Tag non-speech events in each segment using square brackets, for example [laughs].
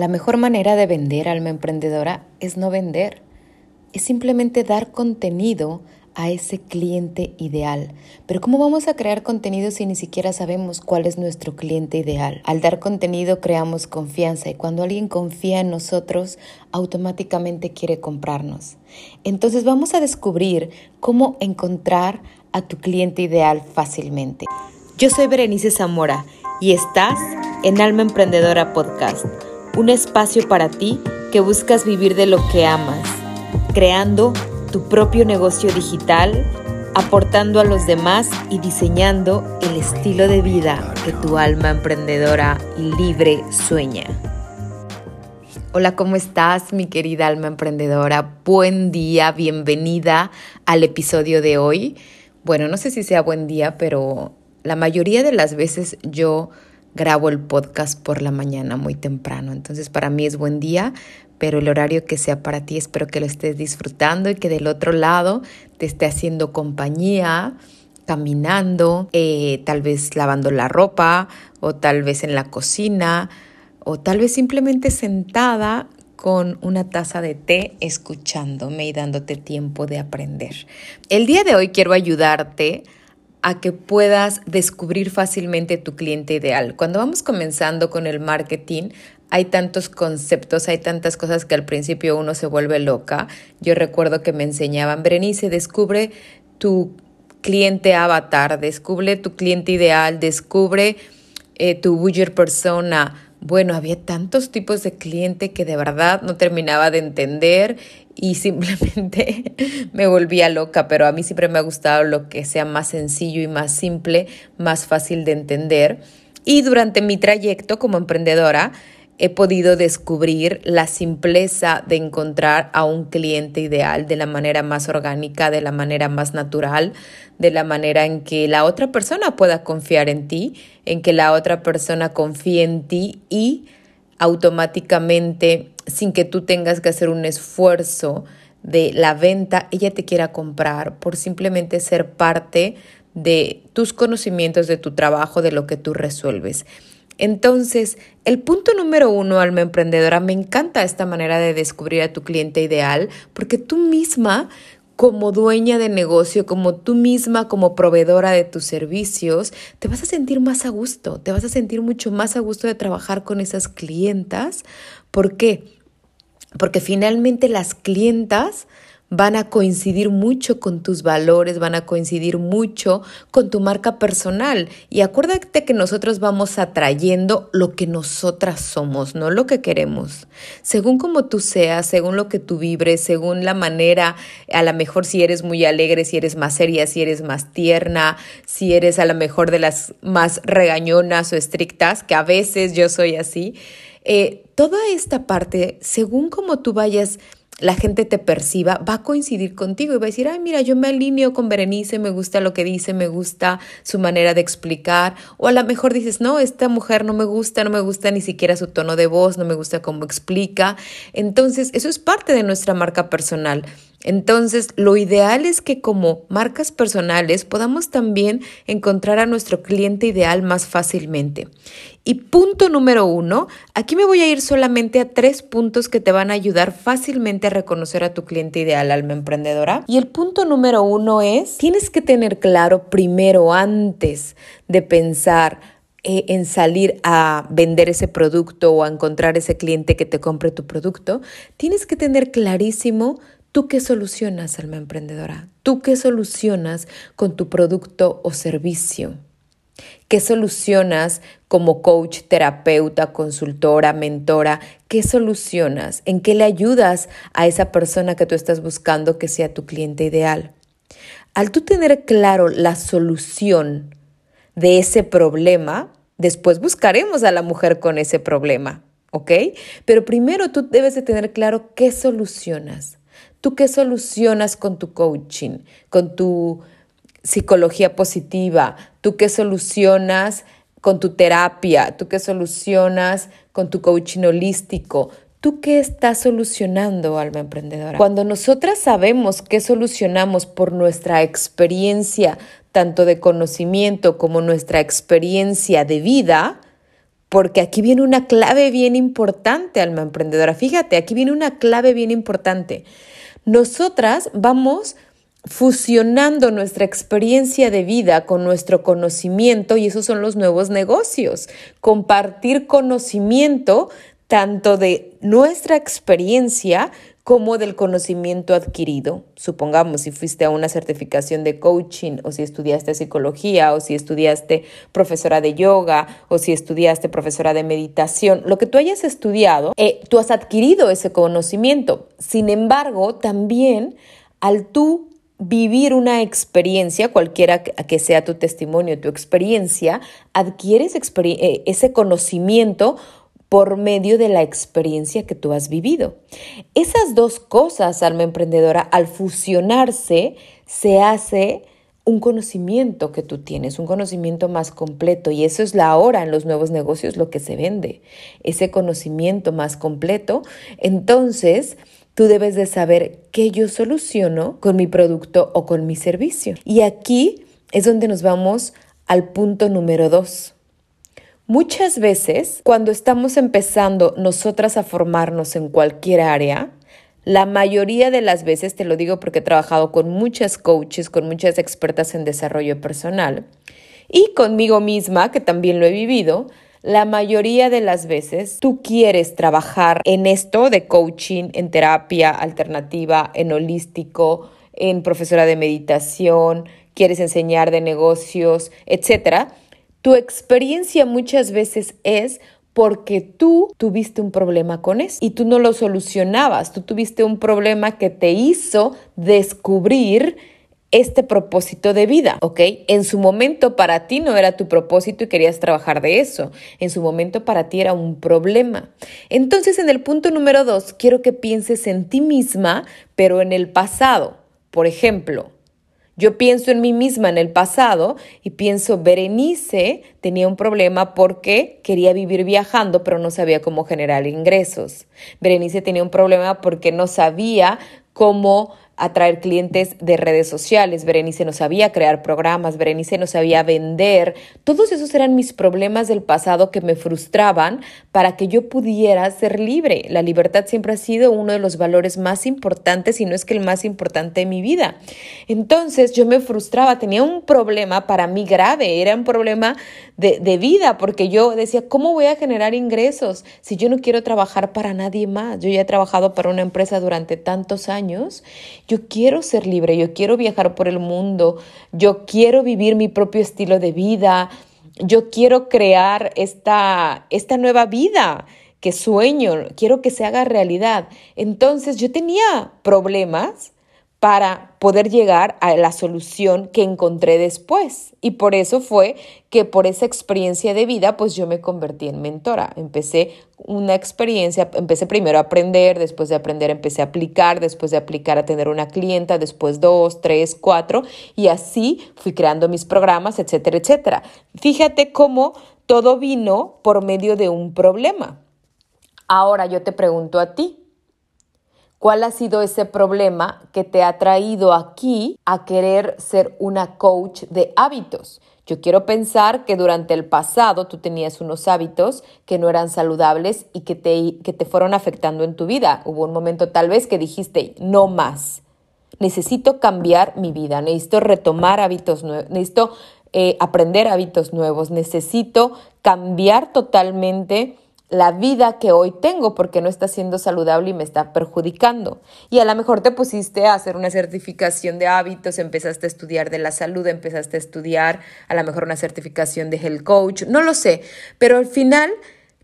La mejor manera de vender alma emprendedora es no vender, es simplemente dar contenido a ese cliente ideal. Pero ¿cómo vamos a crear contenido si ni siquiera sabemos cuál es nuestro cliente ideal? Al dar contenido creamos confianza y cuando alguien confía en nosotros, automáticamente quiere comprarnos. Entonces vamos a descubrir cómo encontrar a tu cliente ideal fácilmente. Yo soy Berenice Zamora y estás en Alma Emprendedora Podcast un espacio para ti que buscas vivir de lo que amas, creando tu propio negocio digital, aportando a los demás y diseñando el estilo de vida que tu alma emprendedora y libre sueña. Hola, ¿cómo estás mi querida alma emprendedora? Buen día, bienvenida al episodio de hoy. Bueno, no sé si sea buen día, pero la mayoría de las veces yo grabo el podcast por la mañana muy temprano. Entonces para mí es buen día, pero el horario que sea para ti espero que lo estés disfrutando y que del otro lado te esté haciendo compañía, caminando, eh, tal vez lavando la ropa o tal vez en la cocina o tal vez simplemente sentada con una taza de té escuchándome y dándote tiempo de aprender. El día de hoy quiero ayudarte a que puedas descubrir fácilmente tu cliente ideal. Cuando vamos comenzando con el marketing, hay tantos conceptos, hay tantas cosas que al principio uno se vuelve loca. Yo recuerdo que me enseñaban, Berenice, descubre tu cliente avatar, descubre tu cliente ideal, descubre eh, tu buyer persona, bueno, había tantos tipos de cliente que de verdad no terminaba de entender y simplemente [laughs] me volvía loca, pero a mí siempre me ha gustado lo que sea más sencillo y más simple, más fácil de entender. Y durante mi trayecto como emprendedora, he podido descubrir la simpleza de encontrar a un cliente ideal de la manera más orgánica, de la manera más natural, de la manera en que la otra persona pueda confiar en ti, en que la otra persona confíe en ti y automáticamente, sin que tú tengas que hacer un esfuerzo de la venta, ella te quiera comprar por simplemente ser parte de tus conocimientos, de tu trabajo, de lo que tú resuelves. Entonces, el punto número uno, alma emprendedora, me encanta esta manera de descubrir a tu cliente ideal, porque tú misma, como dueña de negocio, como tú misma, como proveedora de tus servicios, te vas a sentir más a gusto, te vas a sentir mucho más a gusto de trabajar con esas clientas. ¿Por qué? Porque finalmente las clientas van a coincidir mucho con tus valores, van a coincidir mucho con tu marca personal. Y acuérdate que nosotros vamos atrayendo lo que nosotras somos, no lo que queremos. Según como tú seas, según lo que tú vibres, según la manera, a lo mejor si eres muy alegre, si eres más seria, si eres más tierna, si eres a lo mejor de las más regañonas o estrictas, que a veces yo soy así. Eh, toda esta parte, según como tú vayas la gente te perciba, va a coincidir contigo y va a decir, ay, mira, yo me alineo con Berenice, me gusta lo que dice, me gusta su manera de explicar. O a lo mejor dices, no, esta mujer no me gusta, no me gusta ni siquiera su tono de voz, no me gusta cómo explica. Entonces, eso es parte de nuestra marca personal. Entonces, lo ideal es que como marcas personales podamos también encontrar a nuestro cliente ideal más fácilmente. Y punto número uno, aquí me voy a ir solamente a tres puntos que te van a ayudar fácilmente a reconocer a tu cliente ideal, alma emprendedora. Y el punto número uno es, tienes que tener claro primero, antes de pensar, eh, en salir a vender ese producto o a encontrar ese cliente que te compre tu producto, tienes que tener clarísimo ¿Tú qué solucionas, alma emprendedora? ¿Tú qué solucionas con tu producto o servicio? ¿Qué solucionas como coach, terapeuta, consultora, mentora? ¿Qué solucionas? ¿En qué le ayudas a esa persona que tú estás buscando que sea tu cliente ideal? Al tú tener claro la solución de ese problema, después buscaremos a la mujer con ese problema, ¿ok? Pero primero tú debes de tener claro qué solucionas. ¿Tú qué solucionas con tu coaching, con tu psicología positiva? ¿Tú qué solucionas con tu terapia? ¿Tú qué solucionas con tu coaching holístico? ¿Tú qué estás solucionando, alma emprendedora? Cuando nosotras sabemos qué solucionamos por nuestra experiencia, tanto de conocimiento como nuestra experiencia de vida, porque aquí viene una clave bien importante, alma emprendedora. Fíjate, aquí viene una clave bien importante. Nosotras vamos fusionando nuestra experiencia de vida con nuestro conocimiento y esos son los nuevos negocios. Compartir conocimiento tanto de nuestra experiencia como del conocimiento adquirido. Supongamos si fuiste a una certificación de coaching o si estudiaste psicología o si estudiaste profesora de yoga o si estudiaste profesora de meditación, lo que tú hayas estudiado, eh, tú has adquirido ese conocimiento. Sin embargo, también al tú vivir una experiencia, cualquiera que sea tu testimonio, tu experiencia, adquieres eh, ese conocimiento por medio de la experiencia que tú has vivido. Esas dos cosas, alma emprendedora, al fusionarse, se hace un conocimiento que tú tienes, un conocimiento más completo. Y eso es la hora en los nuevos negocios lo que se vende, ese conocimiento más completo. Entonces, tú debes de saber qué yo soluciono con mi producto o con mi servicio. Y aquí es donde nos vamos al punto número dos. Muchas veces, cuando estamos empezando nosotras a formarnos en cualquier área, la mayoría de las veces, te lo digo porque he trabajado con muchas coaches, con muchas expertas en desarrollo personal y conmigo misma, que también lo he vivido, la mayoría de las veces tú quieres trabajar en esto de coaching, en terapia alternativa, en holístico, en profesora de meditación, quieres enseñar de negocios, etcétera. Tu experiencia muchas veces es porque tú tuviste un problema con eso y tú no lo solucionabas, tú tuviste un problema que te hizo descubrir este propósito de vida, ¿ok? En su momento para ti no era tu propósito y querías trabajar de eso. En su momento para ti era un problema. Entonces en el punto número dos, quiero que pienses en ti misma, pero en el pasado. Por ejemplo, yo pienso en mí misma en el pasado y pienso, Berenice tenía un problema porque quería vivir viajando, pero no sabía cómo generar ingresos. Berenice tenía un problema porque no sabía cómo atraer clientes de redes sociales, Berenice no sabía crear programas, Berenice no sabía vender. Todos esos eran mis problemas del pasado que me frustraban para que yo pudiera ser libre. La libertad siempre ha sido uno de los valores más importantes y no es que el más importante de mi vida. Entonces yo me frustraba, tenía un problema para mí grave, era un problema de, de vida porque yo decía, ¿cómo voy a generar ingresos si yo no quiero trabajar para nadie más? Yo ya he trabajado para una empresa durante tantos años yo quiero ser libre, yo quiero viajar por el mundo, yo quiero vivir mi propio estilo de vida, yo quiero crear esta, esta nueva vida que sueño, quiero que se haga realidad. Entonces yo tenía problemas para poder llegar a la solución que encontré después. Y por eso fue que por esa experiencia de vida, pues yo me convertí en mentora. Empecé una experiencia, empecé primero a aprender, después de aprender empecé a aplicar, después de aplicar a tener una clienta, después dos, tres, cuatro, y así fui creando mis programas, etcétera, etcétera. Fíjate cómo todo vino por medio de un problema. Ahora yo te pregunto a ti, ¿Cuál ha sido ese problema que te ha traído aquí a querer ser una coach de hábitos? Yo quiero pensar que durante el pasado tú tenías unos hábitos que no eran saludables y que te, que te fueron afectando en tu vida. Hubo un momento tal vez que dijiste, no más. Necesito cambiar mi vida, necesito retomar hábitos nuevos, necesito eh, aprender hábitos nuevos, necesito cambiar totalmente la vida que hoy tengo porque no está siendo saludable y me está perjudicando. Y a lo mejor te pusiste a hacer una certificación de hábitos, empezaste a estudiar de la salud, empezaste a estudiar a lo mejor una certificación de health coach, no lo sé, pero al final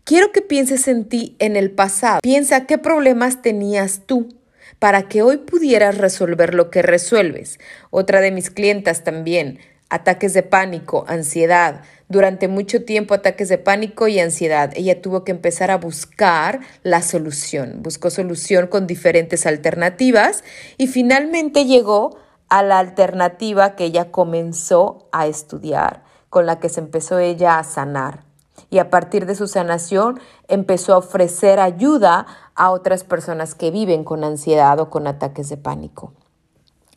quiero que pienses en ti en el pasado. Piensa qué problemas tenías tú para que hoy pudieras resolver lo que resuelves. Otra de mis clientas también, ataques de pánico, ansiedad, durante mucho tiempo ataques de pánico y ansiedad. Ella tuvo que empezar a buscar la solución. Buscó solución con diferentes alternativas y finalmente llegó a la alternativa que ella comenzó a estudiar, con la que se empezó ella a sanar. Y a partir de su sanación empezó a ofrecer ayuda a otras personas que viven con ansiedad o con ataques de pánico.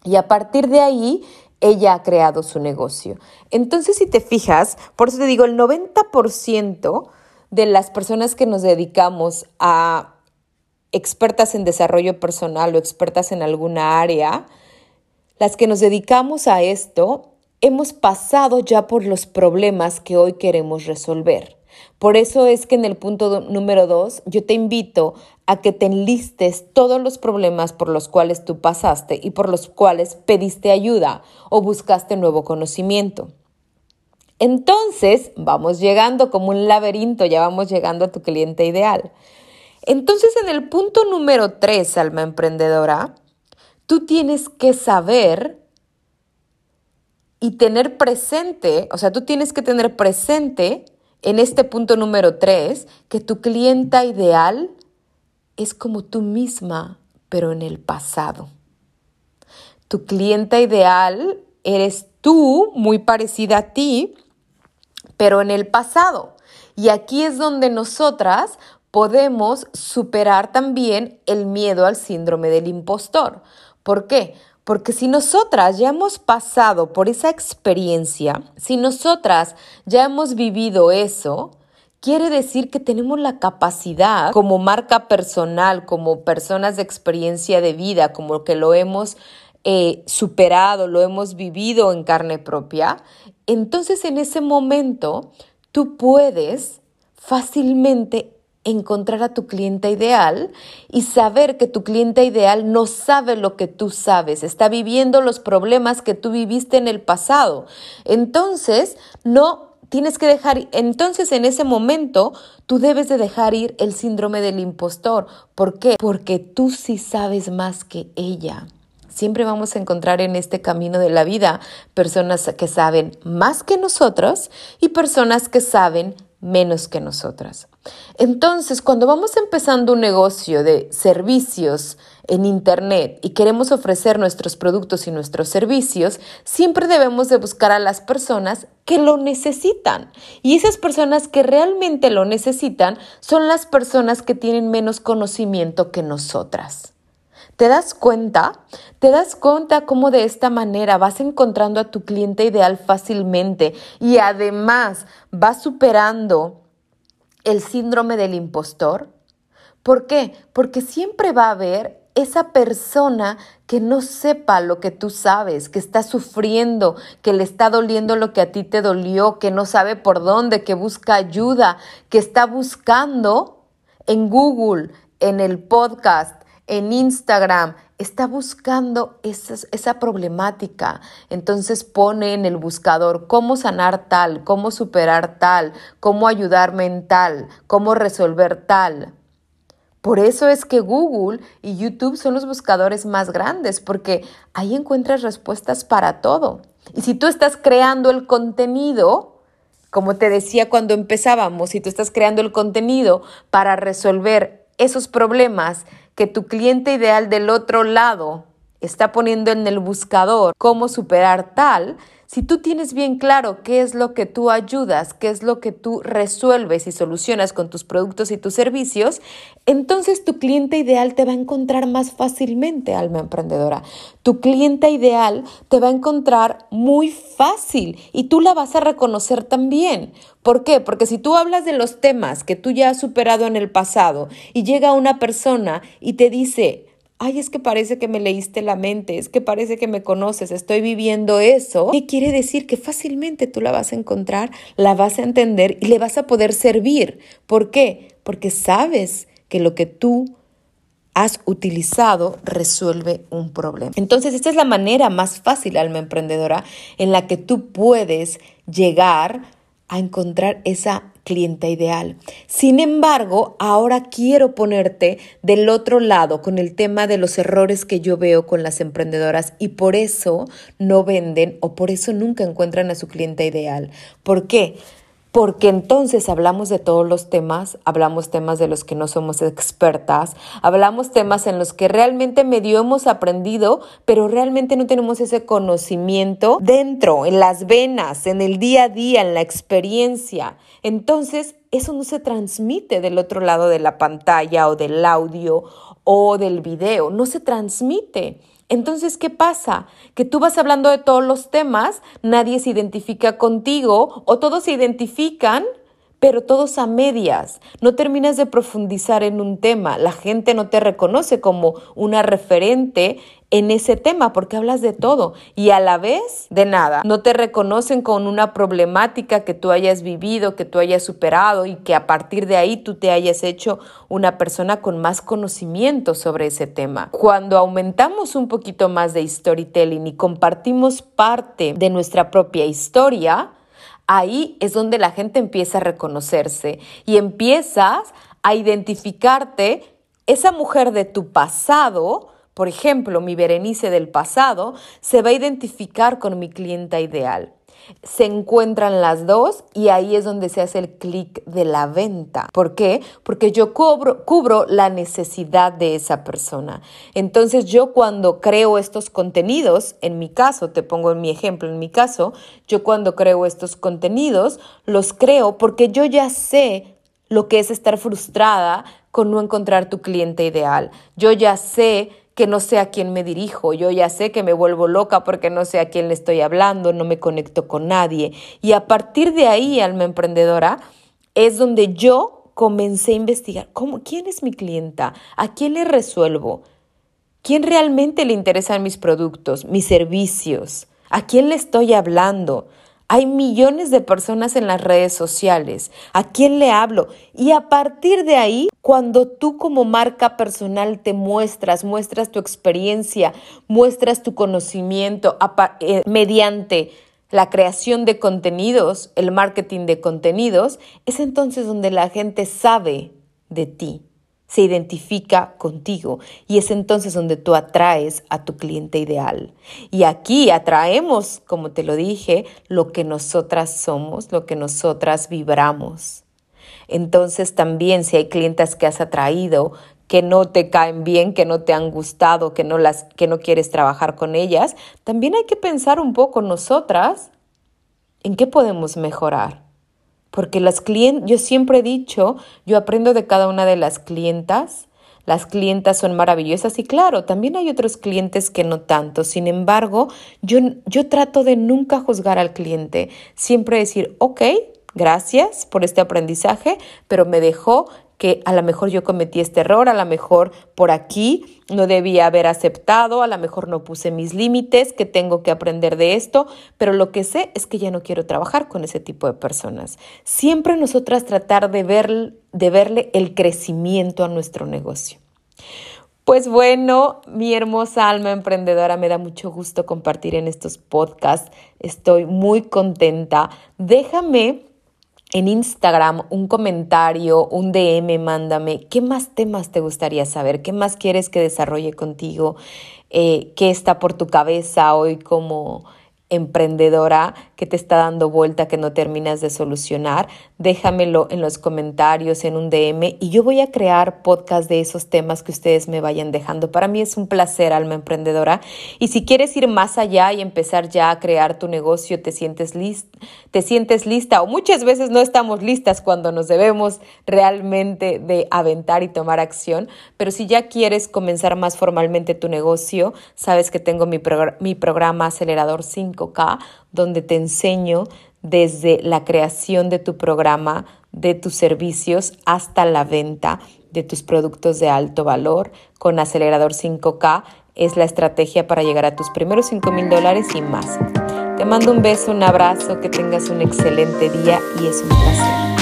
Y a partir de ahí ella ha creado su negocio. Entonces, si te fijas, por eso te digo, el 90% de las personas que nos dedicamos a expertas en desarrollo personal o expertas en alguna área, las que nos dedicamos a esto, hemos pasado ya por los problemas que hoy queremos resolver. Por eso es que en el punto número dos yo te invito a que te enlistes todos los problemas por los cuales tú pasaste y por los cuales pediste ayuda o buscaste nuevo conocimiento. Entonces, vamos llegando como un laberinto, ya vamos llegando a tu cliente ideal. Entonces, en el punto número tres, alma emprendedora, tú tienes que saber y tener presente, o sea, tú tienes que tener presente en este punto número tres que tu clienta ideal es como tú misma, pero en el pasado. Tu clienta ideal eres tú, muy parecida a ti, pero en el pasado. Y aquí es donde nosotras podemos superar también el miedo al síndrome del impostor. ¿Por qué? Porque si nosotras ya hemos pasado por esa experiencia, si nosotras ya hemos vivido eso, quiere decir que tenemos la capacidad como marca personal, como personas de experiencia de vida, como que lo hemos eh, superado, lo hemos vivido en carne propia, entonces en ese momento tú puedes fácilmente encontrar a tu cliente ideal y saber que tu cliente ideal no sabe lo que tú sabes, está viviendo los problemas que tú viviste en el pasado. Entonces, no tienes que dejar, entonces en ese momento tú debes de dejar ir el síndrome del impostor. ¿Por qué? Porque tú sí sabes más que ella. Siempre vamos a encontrar en este camino de la vida personas que saben más que nosotros y personas que saben menos que nosotras. Entonces, cuando vamos empezando un negocio de servicios en Internet y queremos ofrecer nuestros productos y nuestros servicios, siempre debemos de buscar a las personas que lo necesitan. Y esas personas que realmente lo necesitan son las personas que tienen menos conocimiento que nosotras. ¿Te das cuenta? ¿Te das cuenta cómo de esta manera vas encontrando a tu cliente ideal fácilmente y además vas superando el síndrome del impostor? ¿Por qué? Porque siempre va a haber esa persona que no sepa lo que tú sabes, que está sufriendo, que le está doliendo lo que a ti te dolió, que no sabe por dónde, que busca ayuda, que está buscando en Google, en el podcast, en Instagram, está buscando esa, problemática. Entonces pone en el buscador cómo sanar tal, cómo superar tal, cómo ayudarme en tal, cómo resolver tal. Por eso es que Google y YouTube son los buscadores más grandes, porque ahí encuentras respuestas para todo. Y si tú estás creando el contenido, como te decía cuando empezábamos, si tú estás creando el contenido para resolver esos problemas que tu cliente ideal del otro lado está poniendo en el buscador cómo superar tal, si tú tienes bien claro qué es lo que tú ayudas, qué es lo que tú resuelves y solucionas con tus productos y tus servicios, entonces tu cliente ideal te va a encontrar más fácilmente, alma emprendedora. Tu cliente ideal te va a encontrar muy fácil y tú la vas a reconocer también. ¿Por qué? Porque si tú hablas de los temas que tú ya has superado en el pasado y llega una persona y te dice, ay, es que parece que me leíste la mente, es que parece que me conoces, estoy viviendo eso. ¿Qué quiere decir? Que fácilmente tú la vas a encontrar, la vas a entender y le vas a poder servir. ¿Por qué? Porque sabes que lo que tú has utilizado resuelve un problema. Entonces, esta es la manera más fácil, alma emprendedora, en la que tú puedes llegar a encontrar esa clienta ideal. Sin embargo, ahora quiero ponerte del otro lado con el tema de los errores que yo veo con las emprendedoras y por eso no venden o por eso nunca encuentran a su clienta ideal. ¿Por qué? Porque entonces hablamos de todos los temas, hablamos temas de los que no somos expertas, hablamos temas en los que realmente medio hemos aprendido, pero realmente no tenemos ese conocimiento dentro, en las venas, en el día a día, en la experiencia. Entonces, eso no se transmite del otro lado de la pantalla o del audio o del video, no se transmite. Entonces, ¿qué pasa? Que tú vas hablando de todos los temas, nadie se identifica contigo o todos se identifican, pero todos a medias. No terminas de profundizar en un tema. La gente no te reconoce como una referente en ese tema porque hablas de todo y a la vez de nada. No te reconocen con una problemática que tú hayas vivido, que tú hayas superado y que a partir de ahí tú te hayas hecho una persona con más conocimiento sobre ese tema. Cuando aumentamos un poquito más de storytelling y compartimos parte de nuestra propia historia, ahí es donde la gente empieza a reconocerse y empiezas a identificarte esa mujer de tu pasado, por ejemplo, mi Berenice del pasado, se va a identificar con mi clienta ideal se encuentran las dos y ahí es donde se hace el clic de la venta. ¿Por qué? Porque yo cubro, cubro la necesidad de esa persona. Entonces yo cuando creo estos contenidos, en mi caso, te pongo en mi ejemplo, en mi caso, yo cuando creo estos contenidos, los creo porque yo ya sé lo que es estar frustrada con no encontrar tu cliente ideal. Yo ya sé que no sé a quién me dirijo, yo ya sé que me vuelvo loca porque no sé a quién le estoy hablando, no me conecto con nadie. Y a partir de ahí, alma emprendedora, es donde yo comencé a investigar, ¿cómo, ¿quién es mi clienta? ¿A quién le resuelvo? ¿Quién realmente le interesan mis productos, mis servicios? ¿A quién le estoy hablando? Hay millones de personas en las redes sociales. ¿A quién le hablo? Y a partir de ahí, cuando tú como marca personal te muestras, muestras tu experiencia, muestras tu conocimiento eh, mediante la creación de contenidos, el marketing de contenidos, es entonces donde la gente sabe de ti se identifica contigo y es entonces donde tú atraes a tu cliente ideal. Y aquí atraemos, como te lo dije, lo que nosotras somos, lo que nosotras vibramos. Entonces también si hay clientes que has atraído que no te caen bien, que no te han gustado, que no las que no quieres trabajar con ellas, también hay que pensar un poco nosotras en qué podemos mejorar. Porque las clientes, yo siempre he dicho, yo aprendo de cada una de las clientas. Las clientas son maravillosas y claro, también hay otros clientes que no tanto. Sin embargo, yo, yo trato de nunca juzgar al cliente. Siempre decir, ok, gracias por este aprendizaje, pero me dejó que a lo mejor yo cometí este error, a lo mejor por aquí no debía haber aceptado, a lo mejor no puse mis límites, que tengo que aprender de esto, pero lo que sé es que ya no quiero trabajar con ese tipo de personas. Siempre nosotras tratar de, ver, de verle el crecimiento a nuestro negocio. Pues bueno, mi hermosa alma emprendedora, me da mucho gusto compartir en estos podcasts. Estoy muy contenta. Déjame en Instagram un comentario, un DM, mándame. Qué más temas te gustaría saber, qué más quieres que desarrolle contigo, eh, qué está por tu cabeza hoy como emprendedora que te está dando vuelta que no terminas de solucionar, déjamelo en los comentarios, en un DM y yo voy a crear podcast de esos temas que ustedes me vayan dejando. Para mí es un placer, alma emprendedora. Y si quieres ir más allá y empezar ya a crear tu negocio, te sientes, list, te sientes lista o muchas veces no estamos listas cuando nos debemos realmente de aventar y tomar acción, pero si ya quieres comenzar más formalmente tu negocio, sabes que tengo mi, mi programa Acelerador 5 donde te enseño desde la creación de tu programa, de tus servicios, hasta la venta de tus productos de alto valor. Con Acelerador 5K es la estrategia para llegar a tus primeros 5 mil dólares y más. Te mando un beso, un abrazo, que tengas un excelente día y es un placer.